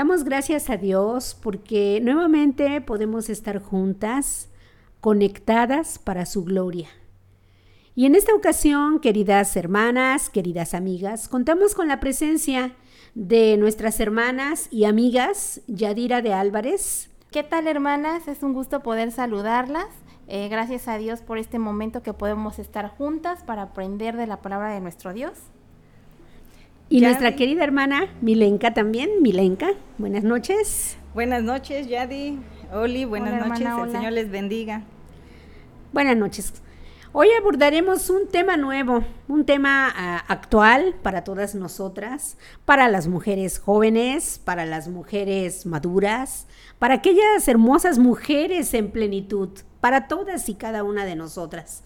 Damos gracias a Dios porque nuevamente podemos estar juntas, conectadas para su gloria. Y en esta ocasión, queridas hermanas, queridas amigas, contamos con la presencia de nuestras hermanas y amigas Yadira de Álvarez. ¿Qué tal hermanas? Es un gusto poder saludarlas. Eh, gracias a Dios por este momento que podemos estar juntas para aprender de la palabra de nuestro Dios. Y nuestra querida hermana Milenka también. Milenka, buenas noches. Buenas noches, Yadi. Oli, buenas noches. El Señor les bendiga. Buenas noches. Hoy abordaremos un tema nuevo, un tema ah, actual para todas nosotras, para las mujeres jóvenes, para las mujeres maduras, para aquellas hermosas mujeres en plenitud, para todas y cada una de nosotras.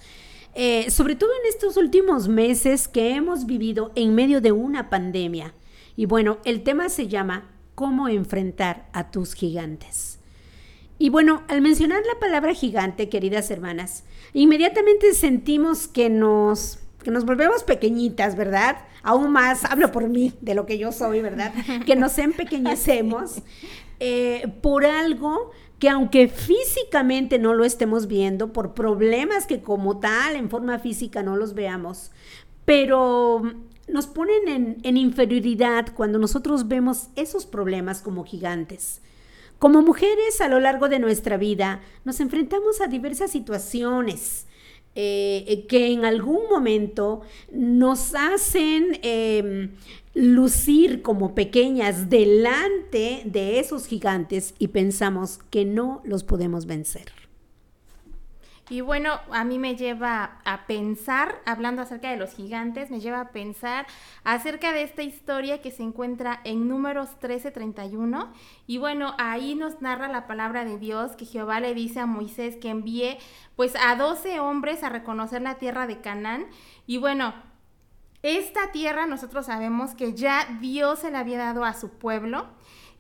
Eh, sobre todo en estos últimos meses que hemos vivido en medio de una pandemia. Y bueno, el tema se llama ¿Cómo enfrentar a tus gigantes? Y bueno, al mencionar la palabra gigante, queridas hermanas, inmediatamente sentimos que nos, que nos volvemos pequeñitas, ¿verdad? Aún más, hablo por mí, de lo que yo soy, ¿verdad? Que nos empequeñecemos eh, por algo que aunque físicamente no lo estemos viendo, por problemas que como tal en forma física no los veamos, pero nos ponen en, inferioridad cuando nosotros vemos esos problemas como gigantes. Como mujeres a lo largo de nuestra vida nos enfrentamos a diversas situaciones eh, que en algún momento nos hacen em, lucir como pequeñas delante de esos gigantes y pensamos que no los podemos vencer. Y bueno, a mí me lleva a pensar, hablando acerca de los gigantes, me lleva a pensar acerca de esta historia que se encuentra en números 13:31. Y bueno, ahí nos narra la palabra de Dios que Jehová le dice a Moisés que envíe pues a 12 hombres a reconocer la tierra de Canaán. Y bueno, esta tierra nosotros sabemos que ya Dios se la había dado a su pueblo.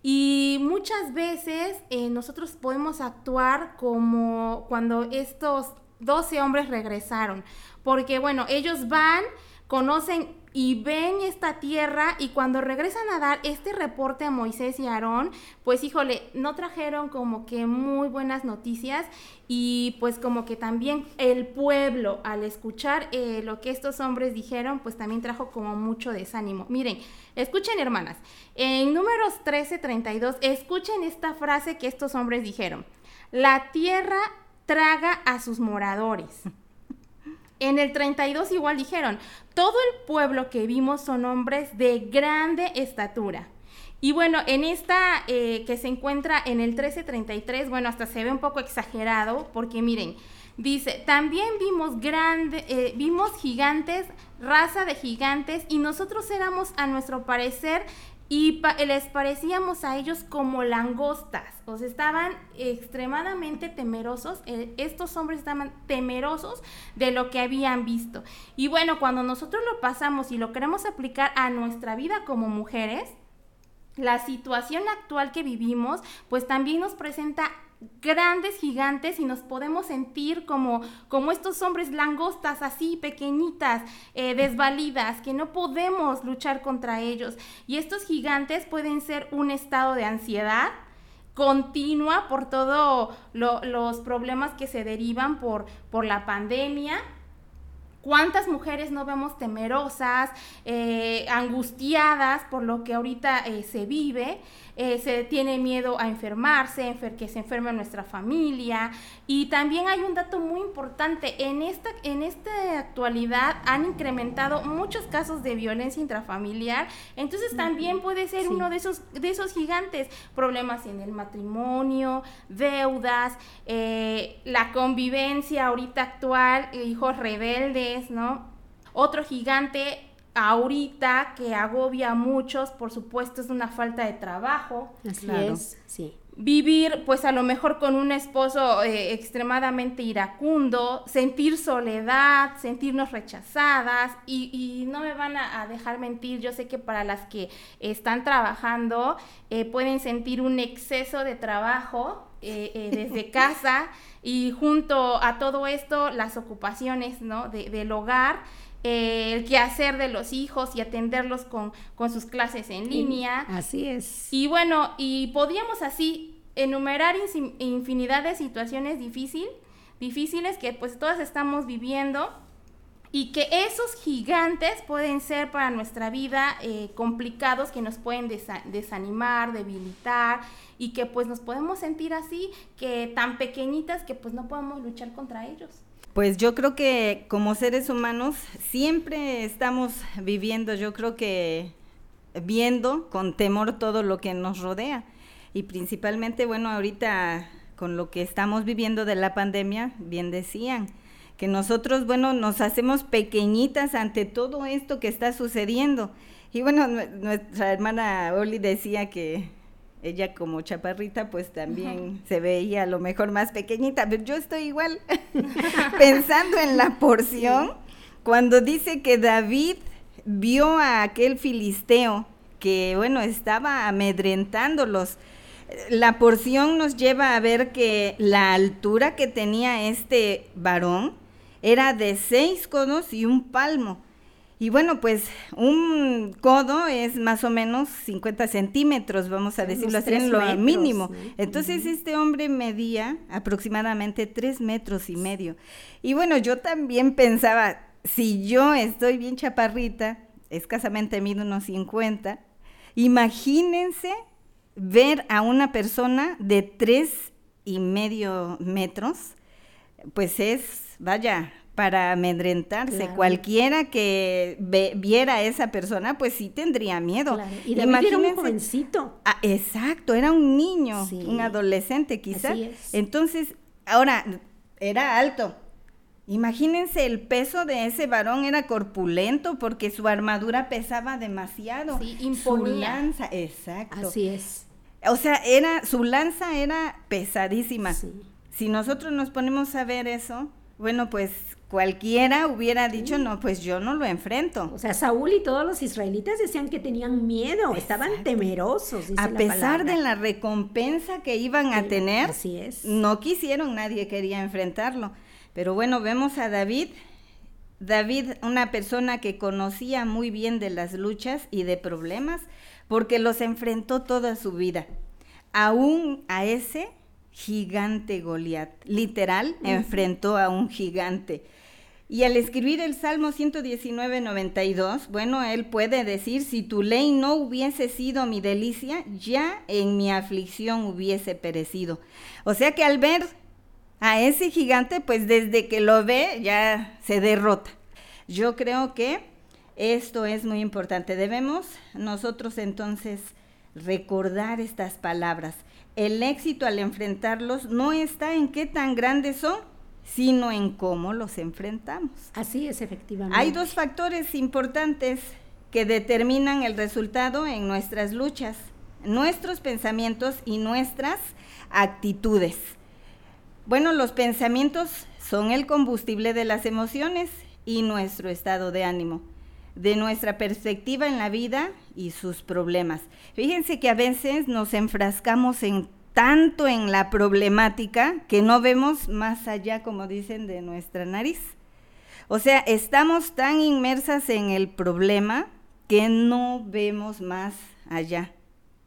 Y muchas veces eh, nosotros podemos actuar como cuando estos 12 hombres regresaron, porque bueno, ellos van, conocen y ven esta tierra y cuando regresan a dar este reporte a Moisés y Aarón, pues híjole, no trajeron como que muy buenas noticias y pues como que también el pueblo al escuchar eh, lo que estos hombres dijeron, pues también trajo como mucho desánimo. Miren, escuchen hermanas, en números 13:32, escuchen esta frase que estos hombres dijeron, la tierra traga a sus moradores. En el 32 igual dijeron, todo el pueblo que vimos son hombres de grande estatura. Y bueno, en esta eh, que se encuentra en el 1333, bueno, hasta se ve un poco exagerado, porque miren, dice, también vimos grande, eh, vimos gigantes, raza de gigantes, y nosotros éramos a nuestro parecer y les parecíamos a ellos como langostas, o sea, estaban extremadamente temerosos, eh, estos hombres estaban temerosos de lo que habían visto. Y bueno, cuando nosotros lo pasamos y lo queremos aplicar a nuestra vida como mujeres, la situación actual que vivimos, pues también nos presenta grandes gigantes y nos podemos sentir como, como estos hombres langostas así, pequeñitas, eh, desvalidas, que no podemos luchar contra ellos. Y estos gigantes pueden ser un estado de ansiedad continua por todos los problemas que se derivan por, por la pandemia, ¿Cuántas mujeres no vemos temerosas, eh, angustiadas por lo que ahorita eh, se vive? Eh, se tiene miedo a enfermarse, que se enferme nuestra familia. Y también hay un dato muy importante, en esta, en esta actualidad han incrementado muchos casos de violencia intrafamiliar, entonces también puede ser uno de esos, de esos gigantes, problemas en el matrimonio, deudas, eh, la convivencia ahorita actual, hijos rebeldes, ¿no? Otro gigante ahorita que agobia a muchos, por supuesto, es una falta de trabajo. Así es, sí. Vivir, pues a lo mejor con un esposo eh, extremadamente iracundo, sentir soledad, sentirnos rechazadas y, no me van a, dejar mentir, yo sé que para las que están trabajando eh, pueden sentir un exceso de trabajo eh, eh, desde casa y junto a todo esto las ocupaciones ¿no? del hogar. El quehacer de los hijos y atenderlos con, con sus clases en línea. Así es. Y bueno, y podíamos así enumerar infinidad de situaciones difícil, difíciles que pues todas estamos viviendo y que esos gigantes pueden ser para nuestra vida eh, complicados, que nos pueden desanimar, debilitar y que pues nos podemos sentir así, que tan pequeñitas que pues no podemos luchar contra ellos. Pues yo creo que como seres humanos siempre estamos viviendo, yo creo que viendo con temor todo lo que nos rodea y principalmente, bueno, ahorita con lo que estamos viviendo de la pandemia, bien decían, que nosotros, bueno, nos hacemos pequeñitas ante todo esto que está sucediendo. Y bueno, nuestra hermana Oli decía que ella como chaparrita pues también se veía a lo mejor más pequeñita, pero yo estoy igual pensando en la porción cuando dice que David vio a aquel filisteo que bueno estaba amedrentándolos la porción nos lleva a ver que la altura que tenía este varón era de seis codos y un palmo. Y bueno, pues un codo es más o menos 50 centímetros, vamos a decirlo así, en lo mínimo. Entonces este hombre medía aproximadamente tres metros y medio. Y bueno, yo también pensaba, si yo estoy bien chaparrita, escasamente mido unos 50, imagínense ver a una persona de tres y medio metros, pues es, vaya, para amedrentarse. Cualquiera que viera a esa persona, pues sí tendría miedo. Y David era un jovencito. Ah, exacto, era un niño, un adolescente quizás. Entonces, ahora, era alto. Imagínense el peso de ese varón era corpulento porque su armadura pesaba demasiado. Sí, imponía. lanza, exacto. Así es. O sea, era, su lanza era pesadísima. Si nosotros nos ponemos a ver eso, bueno, pues cualquiera hubiera dicho, no, pues yo no lo enfrento. O sea, Saúl y todos los israelitas decían que tenían miedo, estaban temerosos. a pesar de la recompensa que iban a tener, así es. no quisieron, nadie quería enfrentarlo. Pero bueno, vemos a David, David, una persona que conocía muy bien de las luchas y de problemas, porque los enfrentó toda su vida. Aún a ese gigante Goliat, literal, enfrentó a un gigante. Y al escribir el Salmo 119, 92, bueno, él puede decir, si tu ley no hubiese sido mi delicia, ya en mi aflicción hubiese perecido. O sea que al ver a ese gigante, pues desde que lo ve ya se derrota. Yo creo que esto es muy importante. Debemos nosotros entonces recordar estas palabras. El éxito al enfrentarlos no está en qué tan grandes son, sino en cómo los enfrentamos. Así es, efectivamente. Hay dos factores importantes que determinan el resultado en nuestras luchas, nuestros pensamientos y nuestras actitudes. Bueno, los pensamientos son el combustible de las emociones y nuestro estado de ánimo de nuestra perspectiva en la vida y sus problemas. Fíjense que a veces nos enfrascamos en tanto en la problemática que no vemos más allá, como dicen, de nuestra nariz. O sea, estamos tan inmersas en el problema que no vemos más allá,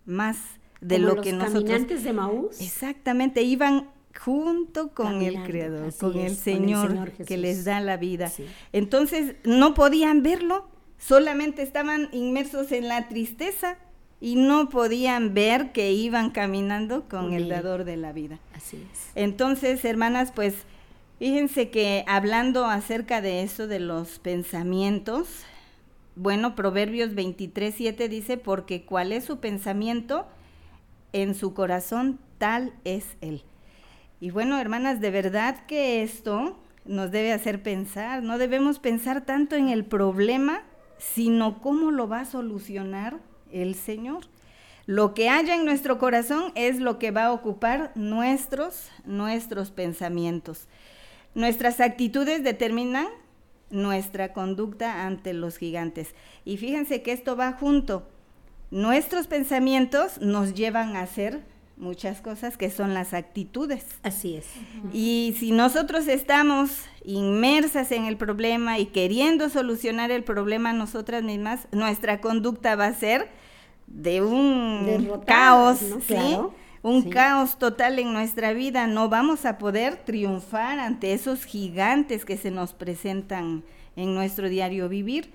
más de lo que nosotros. caminantes de Maús. Exactamente, iban junto con el Creador, con el, Señor, que les da la vida. Entonces, no podían verlo, solamente estaban inmersos en la tristeza y no podían ver que iban caminando con el dador de la vida. Así es. Entonces, hermanas, pues fíjense que hablando acerca de eso, de los pensamientos, bueno, Proverbios 23, 7 dice, porque cuál es su pensamiento en su corazón, tal es él. Y bueno, hermanas, de verdad que esto nos debe hacer pensar, no debemos pensar tanto en el problema, sino cómo lo va a solucionar el Señor. Lo que haya en nuestro corazón es lo que va a ocupar nuestros, nuestros pensamientos. Nuestras actitudes determinan nuestra conducta ante los gigantes. Y fíjense que esto va junto. Nuestros pensamientos nos llevan a hacer muchas cosas que son las actitudes. Así es. Y si nosotros estamos inmersas en el problema y queriendo solucionar el problema nosotras mismas, nuestra conducta va a ser de un caos, ¿sí? un caos total en nuestra vida. No vamos a poder triunfar ante esos gigantes que se nos presentan en nuestro diario vivir.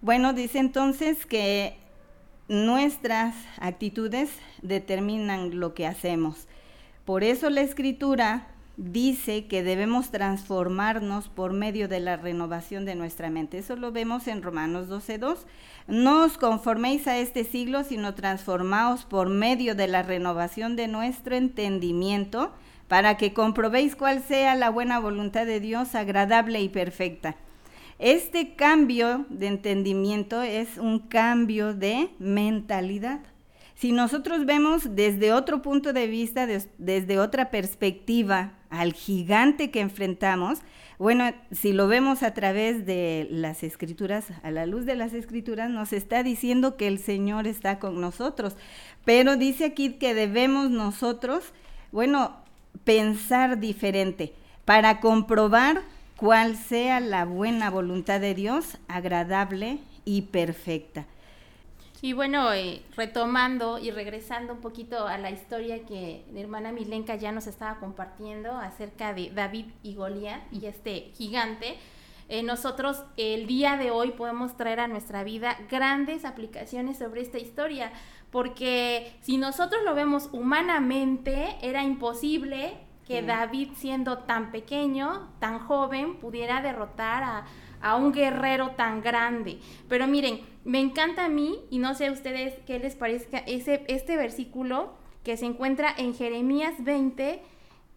Bueno, dice entonces que nuestras actitudes determinan lo que hacemos. Por eso la escritura dice que debemos transformarnos por medio de la renovación de nuestra mente. Eso lo vemos en Romanos 12.2. No os conforméis a este siglo, sino transformaos por medio de la renovación de nuestro entendimiento, para que comprobéis cuál sea la buena voluntad de Dios, agradable y perfecta. Este cambio de entendimiento es un cambio de mentalidad. Si nosotros vemos desde otro punto de vista, desde otra perspectiva al gigante que enfrentamos, bueno, si lo vemos a través de las escrituras, a la luz de las escrituras, nos está diciendo que el Señor está con nosotros. Pero dice aquí que debemos nosotros, bueno, pensar diferente para comprobar cuál sea la buena voluntad de Dios, agradable y perfecta. Y bueno, eh, retomando y regresando un poquito a la historia que mi hermana Milenka ya nos estaba compartiendo acerca de David y Goliat y este gigante, eh, nosotros el día de hoy podemos traer a nuestra vida grandes aplicaciones sobre esta historia, porque si nosotros lo vemos humanamente, era imposible que David, siendo tan pequeño, tan joven, pudiera derrotar a, un guerrero tan grande. Pero miren, me encanta a mí, y no sé a ustedes qué les parezca, ese, este versículo que se encuentra en Jeremías 20,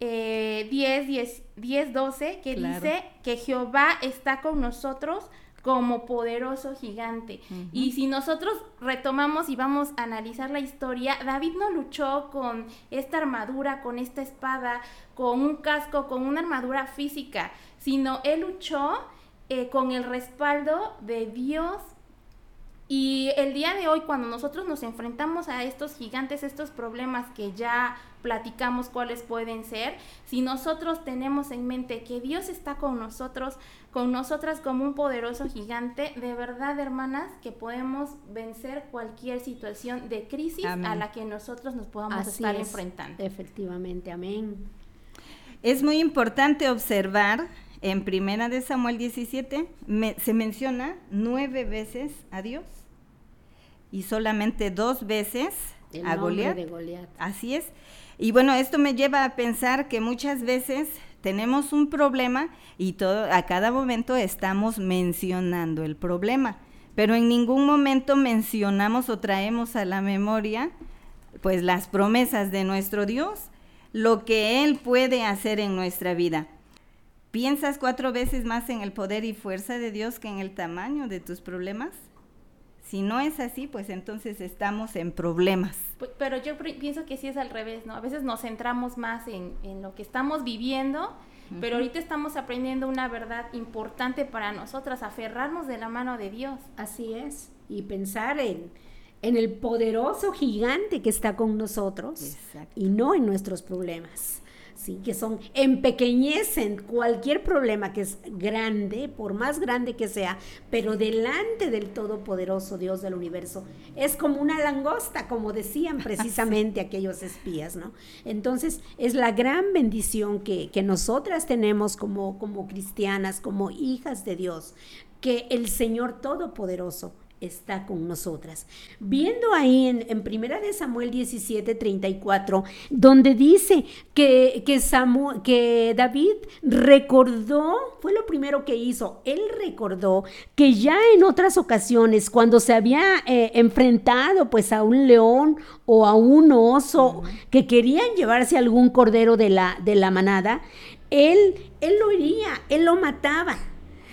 10, 10, 10, 12, que dice que Jehová está con nosotros como poderoso gigante. Y si nosotros retomamos y vamos a analizar la historia, David no luchó con esta armadura, con esta espada, con un casco, con una armadura física, sino él luchó eh, con el respaldo de Dios y el día de hoy, cuando nosotros nos enfrentamos a estos gigantes, estos problemas que ya platicamos cuáles pueden ser, si nosotros tenemos en mente que Dios está con nosotros, con nosotras como un poderoso gigante, de verdad, hermanas, que podemos vencer cualquier situación de crisis a la que nosotros nos podamos estar enfrentando. Efectivamente, amén. Es muy importante observar en Primera de Samuel 17 se menciona nueve veces a Dios y solamente dos veces a Goliat. Así es. Y bueno, esto me lleva a pensar que muchas veces tenemos un problema y todo, a cada momento estamos mencionando el problema, pero en ningún momento mencionamos o traemos a la memoria pues las promesas de nuestro Dios, lo que Él puede hacer en nuestra vida. ¿Piensas cuatro veces más en el poder y fuerza de Dios que en el tamaño de tus problemas? Si no es así, pues entonces estamos en problemas. Pero yo pienso que sí es al revés, ¿no? A veces nos centramos más en, lo que estamos viviendo, pero ahorita estamos aprendiendo una verdad importante para nosotras, aferrarnos de la mano de Dios. Así es, y pensar en, en el poderoso gigante que está con nosotros y no en nuestros problemas que son, empequeñecen cualquier problema que es grande, por más grande que sea, pero delante del Todopoderoso Dios del universo, es como una langosta, como decían precisamente aquellos espías, ¿no? Entonces, es la gran bendición que, que nosotras tenemos como, como cristianas, como hijas de Dios, que el Señor Todopoderoso está con nosotras. Viendo ahí en, en Primera de Samuel 17, 34, donde dice que, que, que David recordó, fue lo primero que hizo, él recordó que ya en otras ocasiones, cuando se había eh, enfrentado pues a un león o a un oso que querían llevarse algún cordero de la, de la manada, él, él lo iría, él lo mataba.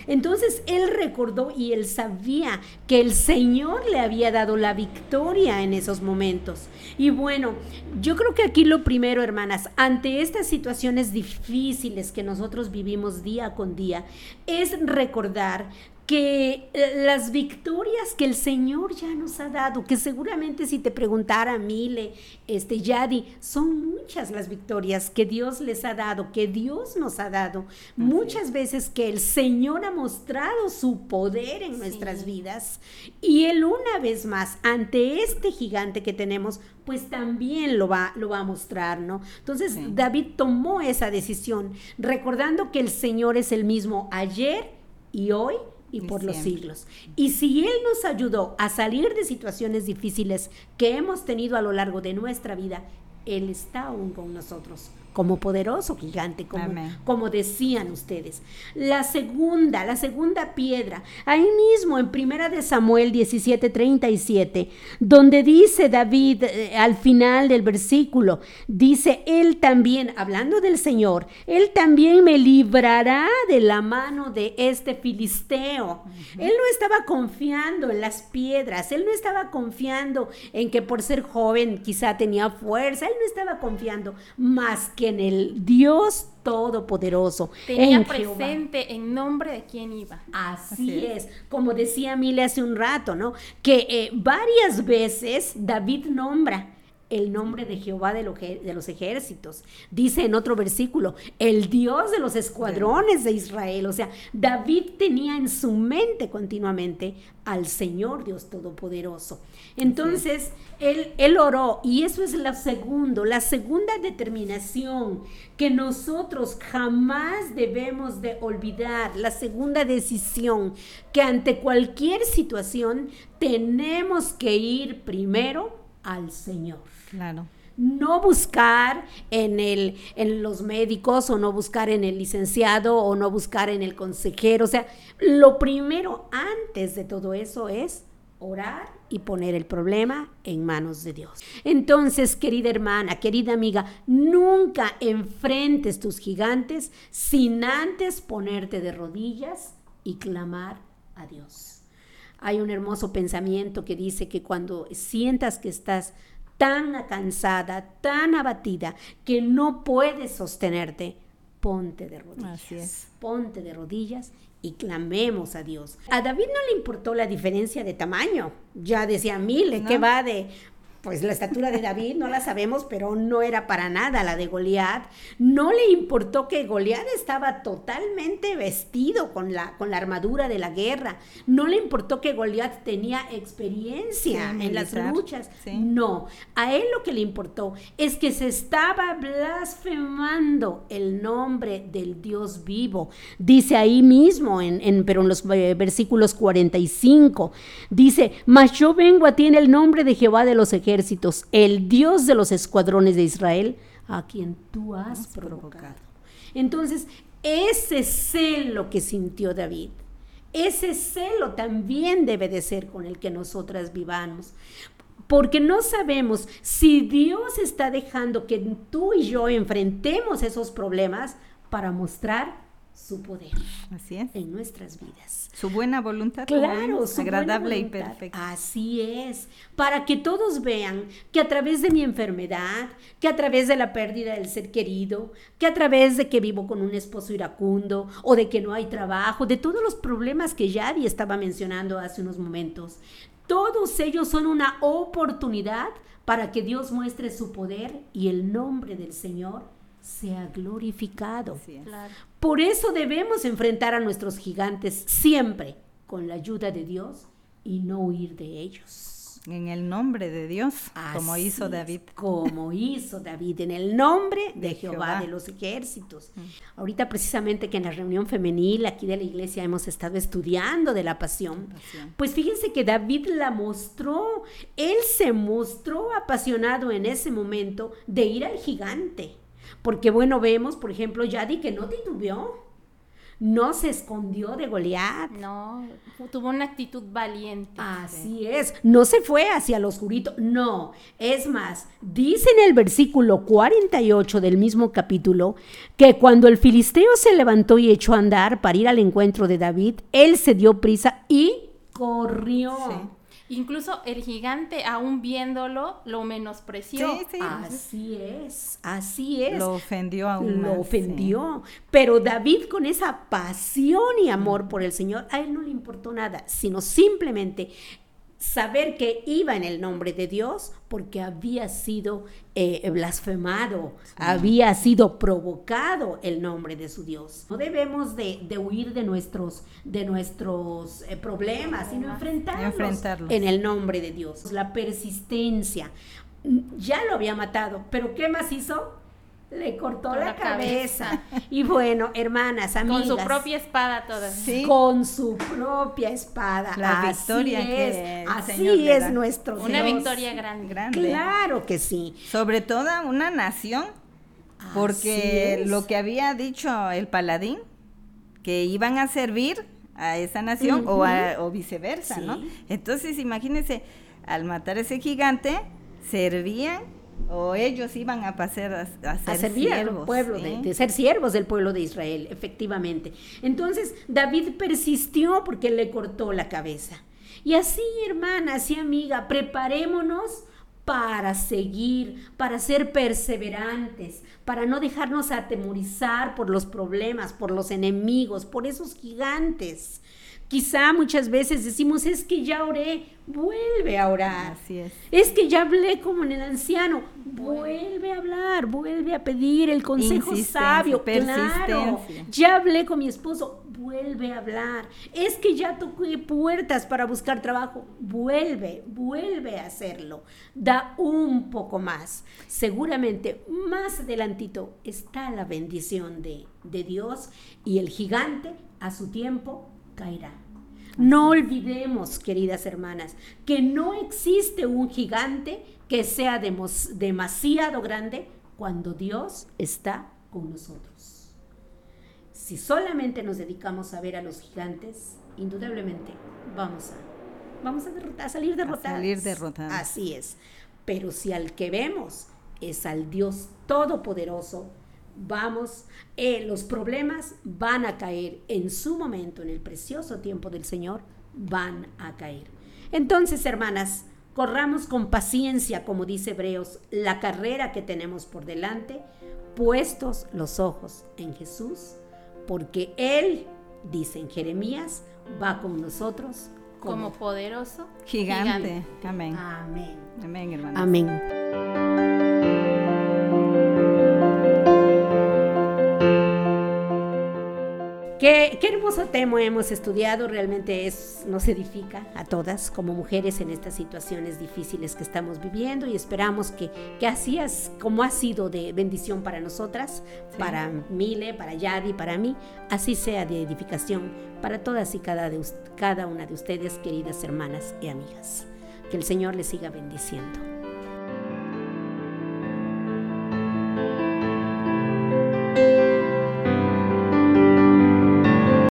Entonces él recordó y él sabía que el Señor le había dado la victoria en esos momentos. Y bueno, yo creo que aquí lo primero, hermanas, ante estas situaciones difíciles que nosotros vivimos día con día, es recordar que eh, las victorias que el Señor ya nos ha dado, que seguramente si te preguntara Mile, este Yadi, son muchas las victorias que Dios les ha dado, que Dios nos ha dado, muchas veces que el Señor ha mostrado su poder en nuestras vidas. Y él una vez más ante este gigante que tenemos, pues también lo va, lo va a mostrar, ¿no? Entonces David tomó esa decisión, recordando que el Señor es el mismo ayer y hoy y por los siglos. Y si Él nos ayudó a salir de situaciones difíciles que hemos tenido a lo largo de nuestra vida, Él está aún con nosotros como poderoso gigante, como, como, decían ustedes. La segunda, la segunda piedra, ahí mismo en Primera de Samuel 17:37, donde dice David eh, al final del versículo, dice, Él también, hablando del Señor, Él también me librará de la mano de este filisteo. Él no estaba confiando en las piedras, Él no estaba confiando en que por ser joven quizá tenía fuerza, Él no estaba confiando más que en el Dios Todopoderoso. Tenía presente en nombre de quién iba. Así, es. como decía Mile hace un rato, ¿no? Que eh, varias veces David nombra el nombre de Jehová de, los ejércitos. Dice en otro versículo, el Dios de los escuadrones de Israel. O sea, David tenía en su mente continuamente al Señor Dios Todopoderoso. Entonces, él, él oró y eso es la segundo, la segunda determinación que nosotros jamás debemos de olvidar, la segunda decisión que ante cualquier situación tenemos que ir primero al Señor. Claro. No buscar en, el, en los médicos o no buscar en el licenciado o no buscar en el consejero. O sea, lo primero antes de todo eso es orar y poner el problema en manos de Dios. Entonces, querida hermana, querida amiga, nunca enfrentes tus gigantes sin antes ponerte de rodillas y clamar a Dios. Hay un hermoso pensamiento que dice que cuando sientas que estás tan cansada, tan abatida, que no puedes sostenerte, ponte de rodillas. Ponte de rodillas y clamemos a Dios. A David no le importó la diferencia de tamaño. Ya decía Mile, que va de pues la estatura de David no la sabemos, pero no era para nada la de Goliat. No le importó que Goliat estaba totalmente vestido con la, con la armadura de la guerra. No le importó que Goliat tenía experiencia en las luchas. No, a él lo que le importó es que se estaba blasfemando el nombre del Dios vivo. Dice ahí mismo, en, en pero en los eh, versículos 45, dice, mas yo vengo a ti en el nombre de Jehová de los ejércitos el Dios de los escuadrones de Israel, a quien tú has provocado. Entonces, ese celo que sintió David, ese celo también debe de ser con el que nosotras vivamos. Porque no sabemos si Dios está dejando que tú y yo enfrentemos esos problemas para mostrar su poder. Así es. En nuestras vidas. Su buena voluntad. Claro, su agradable y perfecta. Así es. Para que todos vean que a través de mi enfermedad, que a través de la pérdida del ser querido, que a través de que vivo con un esposo iracundo o de que no hay trabajo, de todos los problemas que Yadi estaba mencionando hace unos momentos, todos ellos son una oportunidad para que Dios muestre su poder y el nombre del Señor sea glorificado. Por eso debemos enfrentar a nuestros gigantes siempre con la ayuda de Dios y no huir de ellos. En el nombre de Dios, como hizo David. como hizo David, en el nombre de, Jehová, de los ejércitos. Mm. Ahorita precisamente que en la reunión femenil aquí de la iglesia hemos estado estudiando de la pasión, pues fíjense que David la mostró, él se mostró apasionado en ese momento de ir al gigante porque bueno, vemos, por ejemplo, Yadi que no titubeó. No se escondió de Goliat. No, tuvo una actitud valiente. Así es. No se fue hacia los oscurito. No. Es más, dice en el versículo 48 del mismo capítulo que cuando el filisteo se levantó y echó a andar para ir al encuentro de David, él se dio prisa y corrió. Incluso el gigante, aún viéndolo, lo menospreció. Sí, sí. Así es, así es. Lo ofendió aún Lo más, ofendió. Pero David con esa pasión y amor por el Señor, a él no le importó nada, sino simplemente saber que iba en el nombre de Dios porque había sido eh, blasfemado, había sido provocado el nombre de su Dios. No debemos de, de huir de nuestros, de nuestros eh, problemas, sino enfrentarlos, Enfrentarlos. en el nombre de Dios. La persistencia. Mm, Ya lo había matado, pero ¿qué más hizo? Le cortó la, la cabeza. Y bueno, hermanas, amigas. Con su propia espada todas. Sí. Con su propia espada. La Así victoria que es, el así Señor le es da. nuestro Una Dios. victoria grande. Grande. Claro que sí. Sobre todo una nación, porque lo que había dicho el paladín, que iban a servir a esa nación o, a- o viceversa, ¿no? Entonces, imagínense, al matar ese gigante, servían o ellos iban a pasar a, a ser a servir al siervos, pueblo, ¿sí? de, de ser siervos del pueblo de Israel, efectivamente. Entonces, David persistió porque le cortó la cabeza. Y así, hermanas y amiga, preparémonos para seguir, para ser perseverantes, para no dejarnos atemorizar por los problemas, por los enemigos, por esos gigantes. Quizá muchas veces decimos, es que ya oré, vuelve a orar. Así es. Es que ya hablé como en el anciano. Vuelve a hablar, vuelve a pedir el consejo sabio. Claro. Ya hablé con mi esposo. Vuelve a hablar. Es que ya toqué puertas para buscar trabajo. Vuelve, vuelve a hacerlo. Da un poco más. Seguramente más adelantito está la bendición de, de Dios y el gigante a su tiempo caerá. No olvidemos, queridas hermanas, que no existe un gigante que sea demos- demasiado grande cuando Dios está con nosotros. Si solamente nos dedicamos a ver a los gigantes, indudablemente vamos a, vamos a, derrotar- a salir derrotados. salir derrotados. Así es. Pero si al que vemos es al Dios Todopoderoso, vamos, eh, los problemas van a caer en su momento, en el precioso tiempo del Señor, van a caer. Entonces, hermanas, corramos con paciencia, como dice Hebreos, la carrera que tenemos por delante, puestos los ojos en Jesús, porque Él, dice en Jeremías, va con nosotros Como como... poderoso Gigante. Amén. Amén. Amén, hermano. Amén. Qué, qué hermoso tema hemos estudiado, realmente es, nos edifica a todas como mujeres en estas situaciones difíciles que estamos viviendo y esperamos que, que así es como ha sido de bendición para nosotras, para Mile, para Yadi, para mí, así sea de edificación para todas y cada, de, cada una de ustedes, queridas hermanas y amigas. Que el Señor les siga bendiciendo.